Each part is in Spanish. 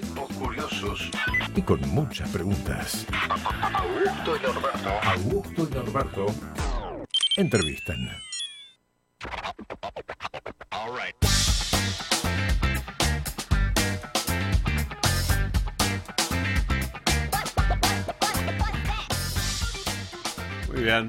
tipos curiosos y con muchas preguntas. Augusto y Norberto. Augusto y Norberto entrevistan.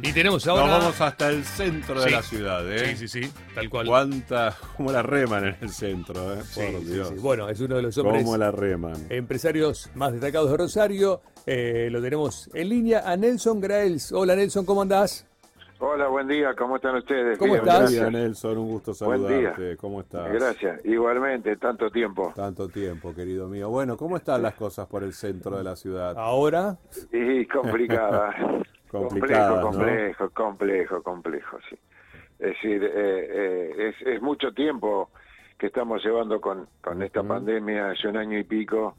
Y tenemos ahora- Nos vamos hasta el centro de Sí. la ciudad, ¿eh? Sí, sí, sí, tal cual. Cuánta, cómo la reman en el centro, ¿eh? Sí, Por sí, Dios. sí. Bueno, es uno de los hombres Cómo la reman. empresarios más destacados de Rosario. Eh, lo tenemos en línea a Nelson Graels. Hola Nelson, ¿cómo andás? Hola, buen día, ¿cómo están ustedes? ¿Cómo Bien, estás? Buen día, Gracias. Nelson, un gusto Buen día. saludarte. ¿Cómo estás? Gracias, igualmente, tanto tiempo. Tanto tiempo, querido mío. Bueno, ¿cómo están las cosas por el centro de la ciudad? Ahora, Y complicada. Complejo, complejo, complejo, complejo, sí. Es decir, eh, eh, es, es mucho tiempo que estamos llevando con, con esta pandemia, hace un año y pico,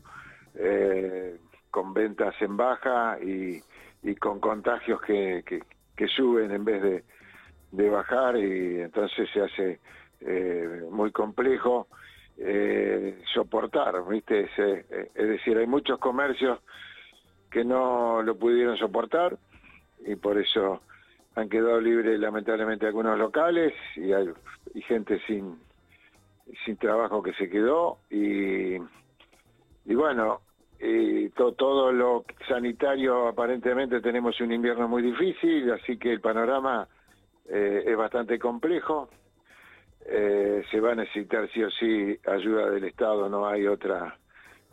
eh, con ventas en baja y, y con contagios que, que, que suben en vez de, de bajar y entonces se hace muy complejo soportar, ¿viste? Es, es decir, hay muchos comercios que no lo pudieron soportar y por eso han quedado libres lamentablemente algunos locales y gente sin sin trabajo que se quedó y bueno y to- todo lo sanitario aparentemente tenemos un invierno muy difícil así que el panorama eh, es bastante complejo. Eh, se va a necesitar sí o sí ayuda del Estado no hay otra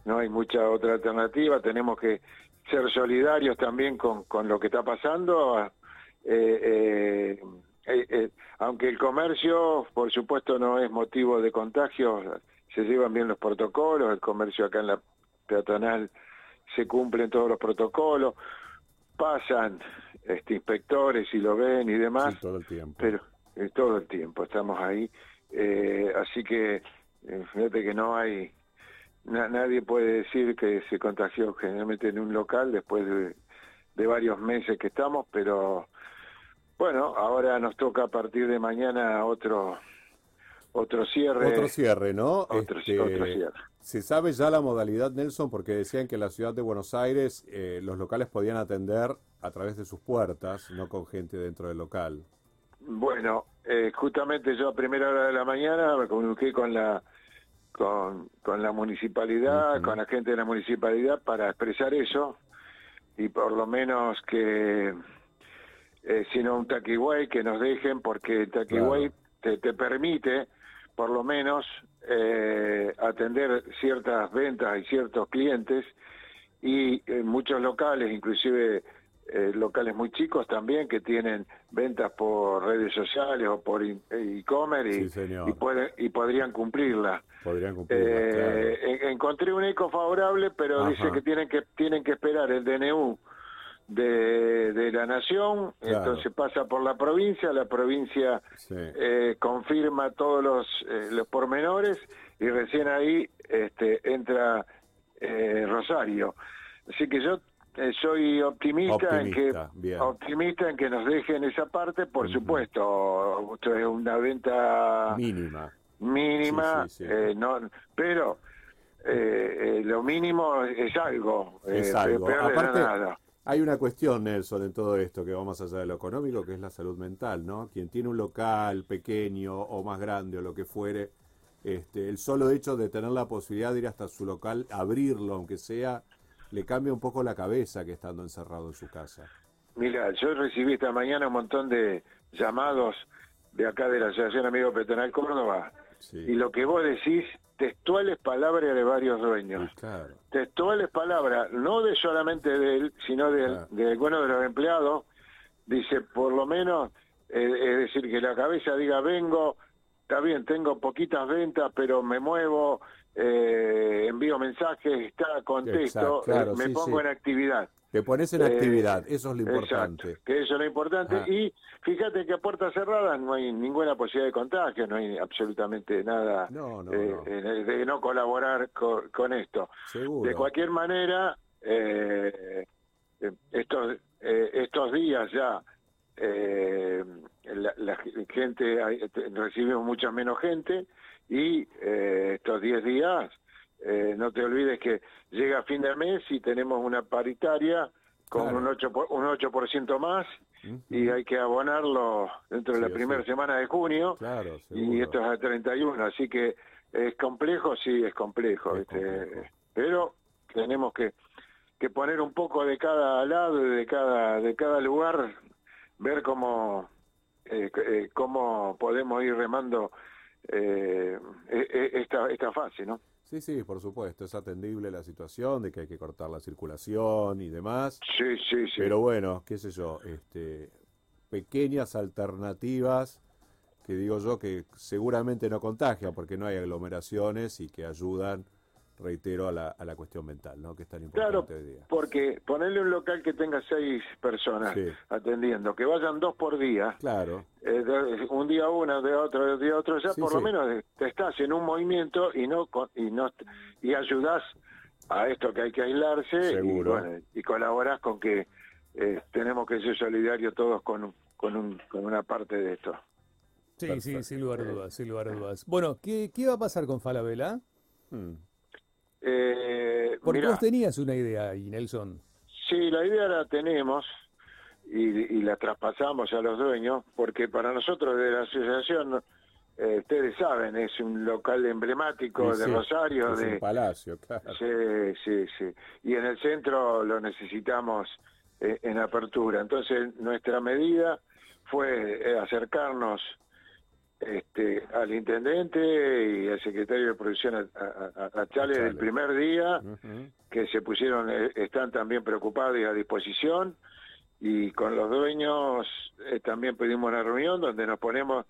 no hay mucha otra alternativa. Tenemos que ser solidarios también con, con lo que está pasando eh, eh, eh, aunque el comercio por supuesto no es motivo de contagio se llevan bien los protocolos el comercio acá en la peatonal se cumplen todos los protocolos pasan este inspectores y lo ven y demás Sí, todo el tiempo. pero eh, todo el tiempo estamos ahí Eh, así que eh, fíjate que no hay na- nadie puede decir que se contagió generalmente en un local después de, de varios meses que estamos pero bueno ahora nos toca a partir de mañana otro otro cierre Otro cierre, ¿no? Otro- Este, otro cierre. ¿Se sabe ya la modalidad, Nelson? Porque decían que en la ciudad de Buenos Aires eh, los locales podían atender a través de sus puertas, no con gente dentro del local. Bueno, eh, justamente yo a primera hora de la mañana me comuniqué con la con, con la municipalidad, con la gente de la municipalidad para expresar eso y por lo menos que eh, sino un taquiway que nos dejen porque el taquiway te, te permite por lo menos eh, atender ciertas ventas y ciertos clientes y eh, muchos locales, inclusive eh, locales muy chicos también que tienen ventas por redes sociales o por eh, e-commerce y, Sí, y, pueden- y podrían cumplirla. Podrían. Eh, en- encontré un eco favorable, pero Ajá. dice que tienen que tienen que esperar el DNU de, de la nación, Claro. entonces pasa por la provincia, la provincia Sí. eh, confirma todos los, eh, los pormenores y recién ahí este, entra eh, Rosario. Así que yo eh, soy optimista, en que bien. optimista en que nos dejen esa parte, por supuesto. Esto es una venta Mínima. mínima, Sí, sí, sí. eh, no, pero eh, eh, lo mínimo es algo, Es eh, algo. peor de Aparte, nada. hay una cuestión, Nelson, en todo esto que va más allá de lo económico, que es la salud mental, ¿no? Quien tiene un local pequeño o más grande o lo que fuere, este, el solo hecho de tener la posibilidad de ir hasta su local, abrirlo, aunque sea, le cambia un poco la cabeza que estando encerrado en su casa. Mira, yo recibí esta mañana un montón de llamados de acá de la Asociación Amigo Peatonal Córdoba Sí. y lo que vos decís, textuales palabras de varios dueños. claro. Textuales palabras, no de solamente de él, sino de, Claro. de algunos de los empleados. Dice, por lo menos, eh, es decir, que la cabeza diga, vengo, está bien, tengo poquitas ventas, pero me muevo, eh, envío mensajes, está, contesto, Exacto, claro, eh, me sí, pongo sí. en actividad. Te pones en Eh, actividad, eso es lo Exacto, importante. que eso es lo importante. Ah. Y fíjate que a puertas cerradas no hay ninguna posibilidad de contagio, no hay absolutamente nada No, no, eh, no. de no colaborar con, con esto. Seguro. De cualquier manera, estos, estos días ya la, la gente, recibimos mucha menos gente y eh, estos 10 días eh, no te olvides que llega fin de mes y tenemos una paritaria con Claro. un 8%, por- un 8 más y hay que abonarlo dentro de Sí, la primera sí. semana de junio Claro, y esto es a 31, así que es complejo, sí, es complejo, Es ¿viste? complejo. pero tenemos que, que poner un poco de cada lado y de cada, de cada lugar, ver cómo, eh, cómo podemos ir remando eh, esta, esta fase, ¿no? Sí, sí, por supuesto, es atendible la situación de que hay que cortar la circulación y demás. Sí, sí, sí. Pero bueno, qué sé yo, este, pequeñas alternativas que digo yo que seguramente no contagian porque no hay aglomeraciones y que ayudan, reitero, a la, a la cuestión mental, ¿no? Que es tan Claro, importante hoy día. porque ponerle un local que tenga seis personas Sí. atendiendo, que vayan dos por día, Claro, eh, de- un día uno, de otro, de otro, ya Sí, por lo sí. menos te estás en un movimiento y no con- y no y ayudas a esto que hay que aislarse y, Seguro. bueno, y colaboras con que eh, tenemos que ser solidarios todos con con, un, con una parte de esto. Sí, sí, Perfecto. sin lugar a dudas, sin lugar a dudas. Bueno, ¿qué, qué va a pasar con Falabella? Mm, Eh, Porque mirá, vos tenías una idea ahí, Nelson. Sí, la idea la tenemos y, y la traspasamos a los dueños, porque para nosotros de la asociación, eh, ustedes saben, es un local emblemático y de Rosario, es de un palacio, claro. sí, sí, sí, y en el centro lo necesitamos eh, en apertura. Entonces nuestra medida fue eh, acercarnos este, al intendente y al secretario de producción a, a, a- a Chale Chale. el primer día que se pusieron, eh, están también preocupados y a disposición. Y con los dueños eh, también pedimos una reunión donde nos ponemos,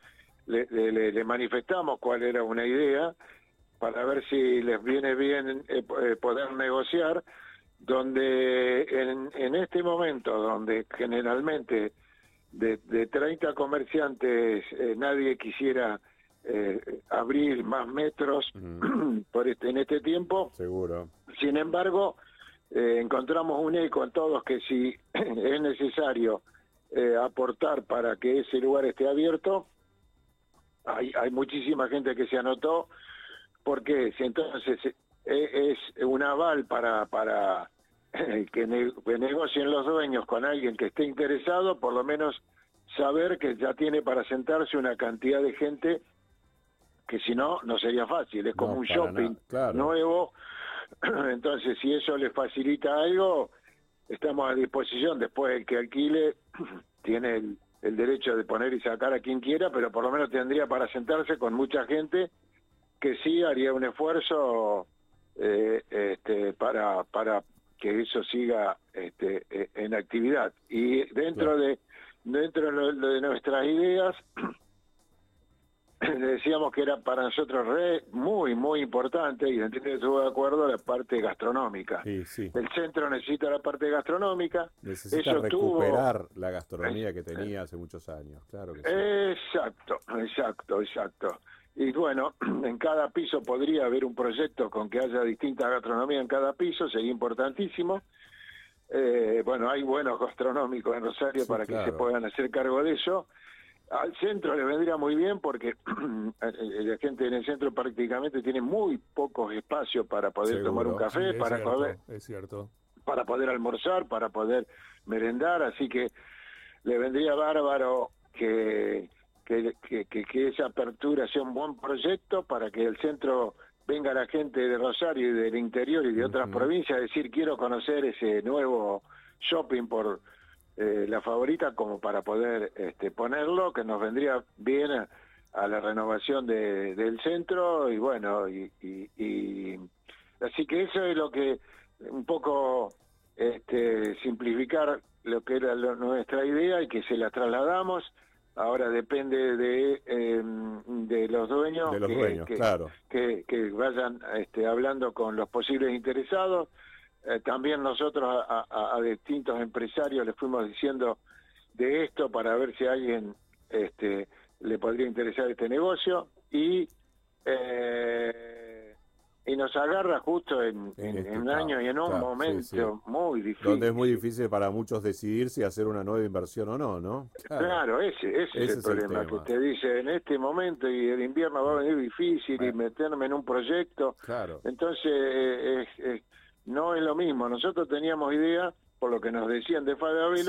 le, le- le- manifestamos cuál era una idea para ver si les viene bien eh, poder negociar, donde en, en este momento, donde generalmente de, de 30 comerciantes eh, nadie quisiera eh, abrir más metros por este, en este tiempo, Seguro. sin embargo, eh, encontramos un eco en todos que si es necesario aportar para que ese lugar esté abierto, hay, hay muchísima gente que se anotó, porque si entonces es un aval para, para que, ne- que negocien los dueños con alguien que esté interesado, por lo menos saber que ya tiene para sentarse una cantidad de gente que si no, no sería fácil, es como No, un shopping claro. nuevo, entonces si eso les facilita algo, estamos a disposición, después el que alquile tiene el, el derecho de poner y sacar a quien quiera, pero por lo menos tendría para sentarse con mucha gente que sí haría un esfuerzo eh, este, para, para que eso siga este, eh, en actividad. Y dentro Claro. de dentro de, lo- de nuestras ideas, decíamos que era para nosotros re, muy, muy importante, y entiendo que estuvo de acuerdo, la parte gastronómica. Sí, sí. El centro necesita la parte gastronómica. Necesita eso tuvo- recuperar la gastronomía que tenía hace muchos años, claro que sí. Exacto, exacto, exacto. Y bueno, en cada piso podría haber un proyecto con que haya distinta gastronomía en cada piso, sería importantísimo. Eh, bueno, hay buenos gastronómicos en Rosario Sí, para que se puedan hacer cargo de eso. Al centro le vendría muy bien porque la gente en el centro prácticamente tiene muy pocos espacios para poder Seguro. tomar un café, Sí, para cierto, poder es cierto. para poder almorzar, para poder merendar, así que le vendría bárbaro que, que, que, esa apertura sea un buen proyecto para que el centro venga la gente de Rosario y del interior y de otras provincias a decir quiero conocer ese nuevo shopping por eh, la favorita como para poder este, ponerlo, que nos vendría bien a, a la renovación de- del centro y bueno, y, y- y- así que eso es lo que un poco este, simplificar lo que era lo- nuestra idea y que se la trasladamos. Ahora depende de, eh, de los dueños, De los que, dueños, que- claro. que, que vayan este, hablando con los posibles interesados. Eh, también nosotros a, a- a distintos empresarios les fuimos diciendo de esto para ver si a alguien este, le podría interesar este negocio y eh, y nos agarra justo en, En en- este en un año y en un claro, sí, momento muy difícil. Donde es muy difícil para muchos decidir si hacer una nueva inversión o no, ¿no? Claro, ese, ese, Ese es el es el problema, que te dice en este momento y el invierno va a venir difícil y meterme en un proyecto. Claro. Entonces, eh, es- no es lo mismo. Nosotros teníamos idea, por lo que nos decían de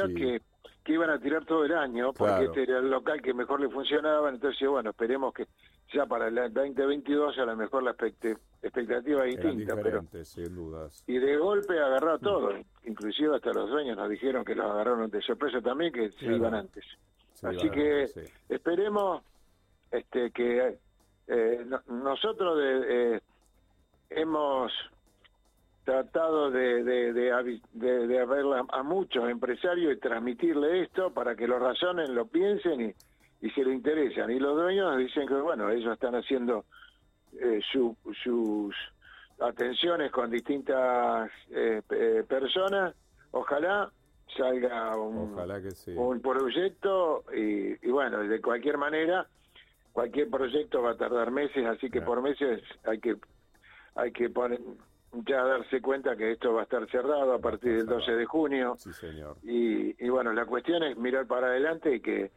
Sí. que, que iban a tirar todo el año, porque Claro. este era el local que mejor le funcionaba. Entonces, bueno, esperemos que ya para el 2022 a lo mejor la expectativa es distinta. Pero, diferentes, sin dudas. y de golpe agarró todo. Inclusive hasta los dueños nos dijeron que los agarraron de sorpresa también, que se iban antes. Sí, Así que sí. esperemos este que eh, no- nosotros de- eh, hemos tratado de, de, de, a muchos empresarios y transmitirle esto para que lo razonen, lo piensen y, y se lo interesan. Y los dueños dicen que, bueno, ellos están haciendo eh, su- sus atenciones con distintas eh, eh, personas. Ojalá salga un, Ojalá que sí. un proyecto y, y bueno, de cualquier manera, cualquier proyecto va a tardar meses, así que Claro. por meses hay que hay que poner, ya darse cuenta que esto va a estar cerrado a partir del 12 de junio Sí, señor. y, y bueno, la cuestión es mirar para adelante y que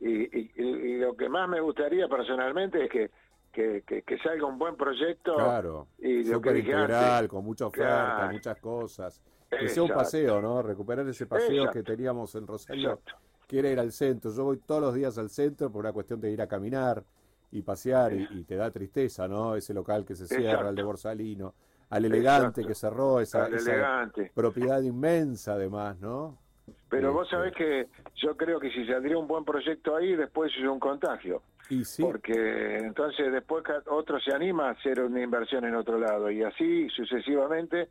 y, y- y- lo que más me gustaría personalmente es que que, que- que salga un buen proyecto Claro. y lo que integral, con mucha oferta, Claro. muchas cosas. Que sea un paseo, ¿no? Recuperar ese paseo Exacto. que teníamos en Rosario, Exacto. que era ir al centro. Yo voy todos los días al centro por una cuestión de ir a caminar y pasear y, y te da tristeza, ¿no? Ese local que se cierra, el de Borsalino, al elegante Exacto. que cerró, esa, esa elegante. propiedad inmensa además, ¿no? Pero vos sabés que yo creo que si saldría un buen proyecto ahí, después es un contagio. Y sí, Porque entonces después otro se anima a hacer una inversión en otro lado. Y así sucesivamente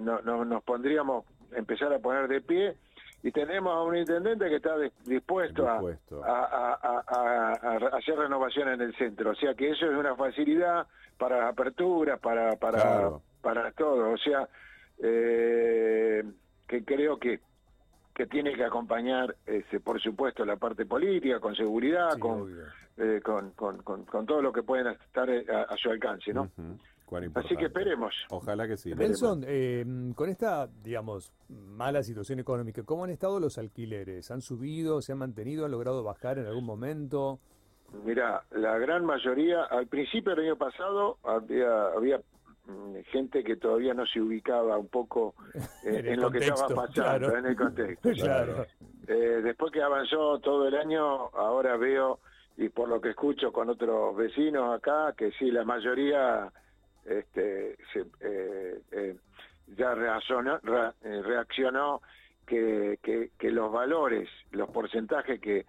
no- no- nos pondríamos, empezar a poner de pie. Y tenemos a un intendente que está dis- dispuesto, a- Dispuesto. A, a- a- a- a hacer renovación en el centro. O sea que eso es una facilidad para aperturas, para, para, Claro. para todo. O sea, eh, que creo que que tiene que acompañar, este, por supuesto, la parte política, con seguridad, Sí, con, eh, con, con, con, con todo lo que pueden estar eh, a, a su alcance, ¿no? Así que esperemos. Ojalá que sí. Nelson, eh, con esta, digamos, mala situación económica, ¿cómo han estado los alquileres? ¿Han subido, se han mantenido, han logrado bajar en algún momento? Mira, la gran mayoría, al principio del año pasado había, había gente que todavía no se ubicaba un poco eh, En lo que estaba pasando, claro. en el contexto. Claro. Eh, después que avanzó todo el año, ahora veo, y por lo que escucho con otros vecinos acá, que sí, la mayoría este, se, eh, ya reaccionó, ra- reaccionó que, que, que los valores, los porcentajes que,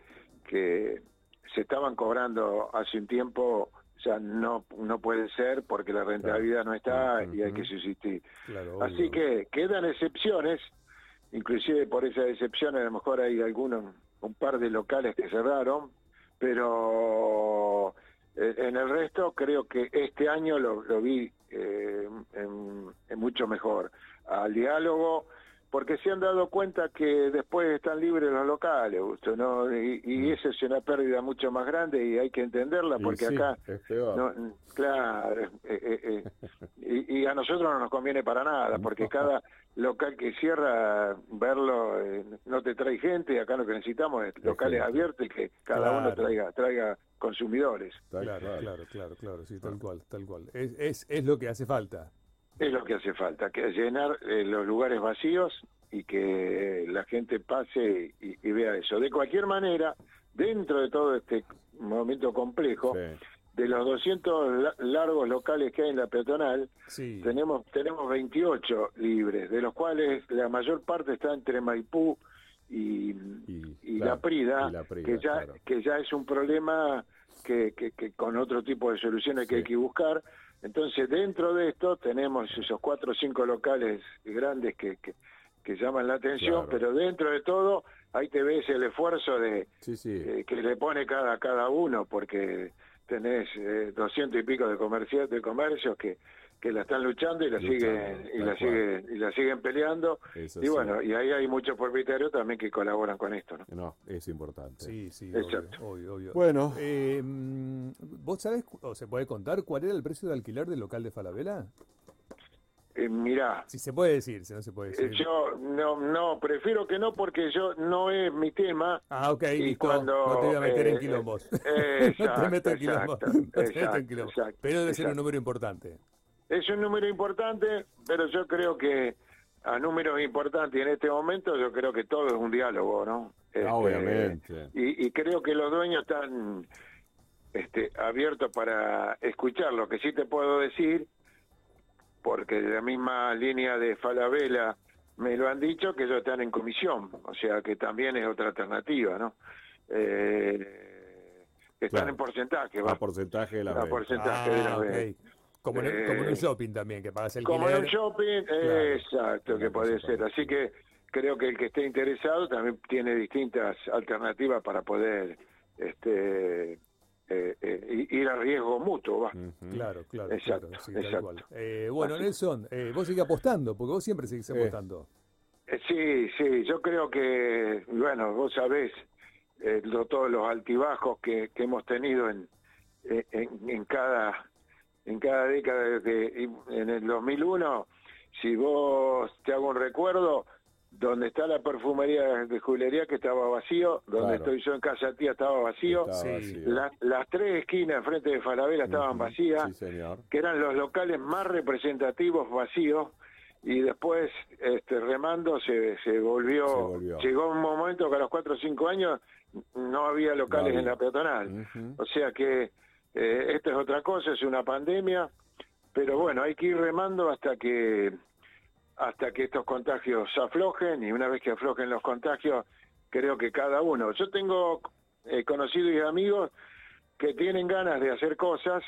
que se estaban cobrando hace un tiempo ya no no puede ser porque la rentabilidad no está y hay que subsistir. Claro, Así que quedan excepciones, inclusive por esas excepciones a lo mejor hay algunos, un par de locales que cerraron, pero eh, en el resto creo que este año lo, lo vi eh, en, en mucho mejor. Al diálogo, porque se han dado cuenta que después están libres los locales, Augusto, ¿no? Y, y esa es una pérdida mucho más grande y hay que entenderla Y porque sí, acá no, mm, claro, eh, eh, eh, y, y a nosotros no nos conviene para nada, porque cada local que cierra, verlo, eh, no te trae gente, acá lo que necesitamos es locales abiertos y que cada uno traiga traiga consumidores. Claro, claro, claro, claro, sí, tal cual, tal cual. Es, es, es lo que hace falta. Es lo que hace falta, que llenar eh, los lugares vacíos y que la gente pase y, y vea eso. De cualquier manera, dentro de todo este momento complejo, Sí. de los 200 la- largos locales que hay en la peatonal, Sí. Tenemos tenemos 28 libres, de los cuales la mayor parte está entre Maipú y, Y, y claro, la, Prida, y la Prida, que ya claro. que ya es un problema que, que, que con otro tipo de soluciones que hay que buscar. Entonces, dentro de esto tenemos esos cuatro o cinco locales grandes que, que, que llaman la atención, Claro. pero dentro de todo, ahí te ves el esfuerzo de, Sí, sí. eh, que le pone cada cada uno porque tenés eh, 200 y pico de comercios de comercios que que la están luchando y la Luchando, siguen y la cual. siguen y la siguen peleando Eso y sí. bueno y ahí hay muchos propietarios también que colaboran con esto ¿no? No, es importante. Sí, sí, Exacto. obvio, obvio, obvio. Bueno. Eh, mm, ¿Vos sabés, o se puede contar cuál era el precio de alquiler del local de Falabella? Eh, mirá Si se puede decir, si no se puede eh, decir. yo no no prefiero que no porque yo no es mi tema Ah, ok, y listo. cuando, no te voy a meter en eh, quilombos. eh, no te meto en exacto, quilombos. exacto, No te meto en quilombos. exacto, Pero debe ser un número importante. Es un número importante, pero yo creo que a números importantes y en este momento yo creo que todo es un diálogo, ¿no? Este, obviamente. Y, y creo que los dueños están este, abiertos para escuchar. Lo que sí te puedo decir, porque de la misma línea de Falabella me lo han dicho, que ellos están en comisión, o sea que también es otra alternativa, ¿no? Eh, están Claro. en porcentaje, A va. porcentaje de la A porcentaje de la Ah, venta. ok. Como, en, como en un Eh, shopping también, que pagas el Como en un shopping, Claro. exacto, que puede ser. Así que creo que el que esté interesado también tiene distintas alternativas para poder este eh, eh, ir a riesgo mutuo. Va. Claro, claro, Exacto, claro, sí, tal exacto. Eh, bueno, Así- Nelson, vos seguís apostando, porque vos siempre seguís apostando. Sí, sí, yo creo que, bueno, vos sabés lo- todos los altibajos que, que hemos tenido en, en, en cada en cada década. desde- en el 2001, si vos te hago un recuerdo, donde está la perfumería de jubilería que estaba vacío, donde Claro. estoy yo en casa tía estaba vacío, Estaba Sí. vacío. La- las tres esquinas frente de Falabella estaban vacías Sí, señor. que eran los locales más representativos vacíos y después este remando se, se volvió, Se volvió. llegó un momento que a los cuatro o cinco años no había locales No en la peatonal o sea que eh, esta es otra cosa es una pandemia pero bueno hay que ir remando hasta que hasta que estos contagios aflojen y una vez que aflojen los contagios creo que cada uno. Yo tengo eh, conocidos y amigos que tienen ganas de hacer cosas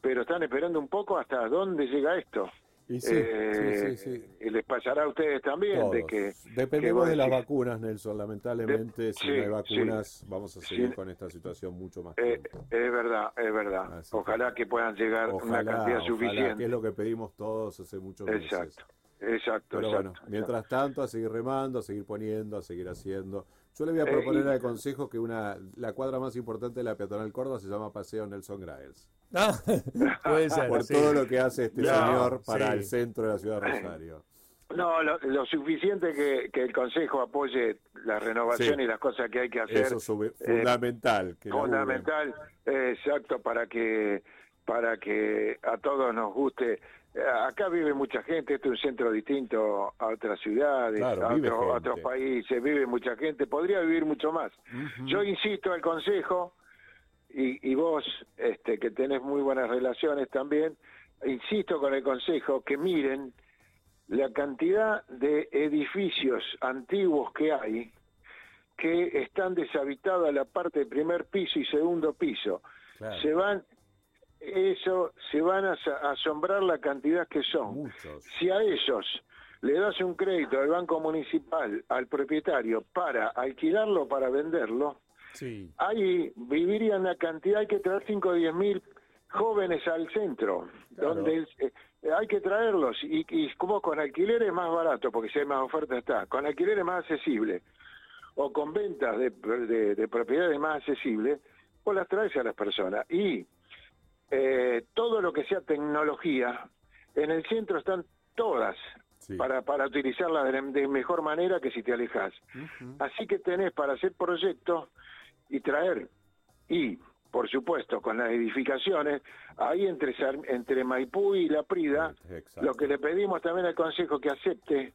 pero están esperando un poco hasta dónde llega esto Y sí, Eh, sí, y les pasará a ustedes también de que Dependemos que de las vacunas, Nelson. Lamentablemente, si sí, no hay vacunas, vamos a seguir con esta situación mucho más eh, es verdad es verdad Así ojalá que puedan llegar una cantidad ojalá, suficiente que es lo que pedimos todos hace muchos meses. exacto exacto Pero exacto, bueno, mientras tanto, a seguir remando, a seguir poniendo, a seguir haciendo. Yo le voy a proponer Eh, y- al consejo que una la cuadra más importante de la peatonal Córdoba se llama Paseo Nelson Graels. Ah, puede ser. Por sí. todo lo que hace este No, señor para sí. el centro de la ciudad de Rosario. No, lo, lo suficiente que, que el Consejo apoye la renovación Sí. y las cosas que hay que hacer. Eso es sub- fundamental. que fundamental, eh, exacto, para que para que a todos nos guste. Acá vive mucha gente, este es un centro distinto a otras ciudades, Claro, a, otros- a gente. otros países, vive mucha gente, podría vivir mucho más. Yo insisto al Consejo, y, y vos, este, que tenés muy buenas relaciones también, insisto con el Consejo que miren la cantidad de edificios antiguos que hay que están deshabitados a la parte de primer piso y segundo piso. Claro. Se van, eso, se van a as- asombrar la cantidad que son. Muchos. Si a esos le das un crédito al Banco Municipal, al propietario, para alquilarlo, para venderlo, Sí. ahí vivirían una cantidad, hay que traer 5 o 10 mil jóvenes al centro, Claro. donde eh, hay que traerlos y, y como con alquiler es más barato, porque si hay más oferta está, con alquiler es más accesible, o con ventas de, de- de propiedades más accesibles, vos las traes a las personas. Y eh, todo lo que sea tecnología, en el centro están todas Sí. para, para utilizarla de, de mejor manera que si te alejas. Así que tenés para hacer proyectos y traer, y por supuesto con las edificaciones, ahí entre, entre Maipú y La Prida, Exacto. lo que le pedimos también al Consejo que acepte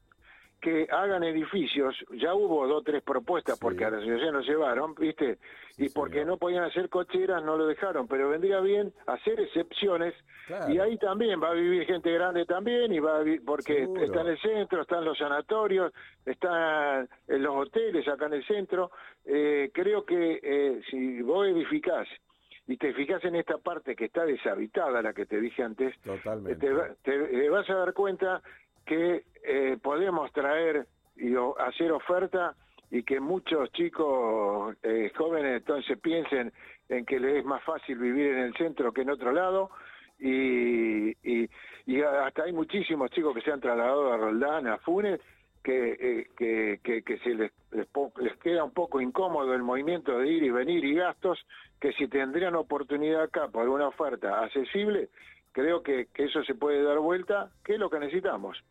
que hagan edificios, ya hubo dos o tres propuestas Sí. porque a la asociación nos llevaron, ¿viste? Sí, y porque señor. no podían hacer cocheras, no lo dejaron, pero vendría bien hacer excepciones Claro. y ahí también va a vivir gente grande también y va a vi- porque Seguro. está en el centro, están los sanatorios, están en los hoteles acá en el centro. Eh, creo que eh, si vos edificás y te fijas en esta parte que está deshabitada, la que te dije antes, eh, Totalmente. te, va- te- eh, vas a dar cuenta que eh, podemos traer y hacer oferta y que muchos chicos eh, jóvenes entonces piensen en que les es más fácil vivir en el centro que en otro lado y, hasta hay muchísimos chicos que se han trasladado a Roldán, a Funes, que, eh, se les, queda un poco incómodo el movimiento de ir y venir y gastos, que si tendrían oportunidad acá por una oferta accesible, creo que eso se puede dar vuelta, que es lo que necesitamos.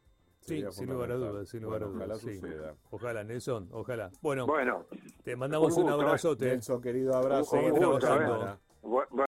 Sí, sin lugar a dudas, sin lugar a dudas. Ojalá sí. suceda. Ojalá, Nelson, ojalá. Bueno, Bueno, te mandamos un un gusto, abrazote. Nelson, querido abrazo. Semana. bu-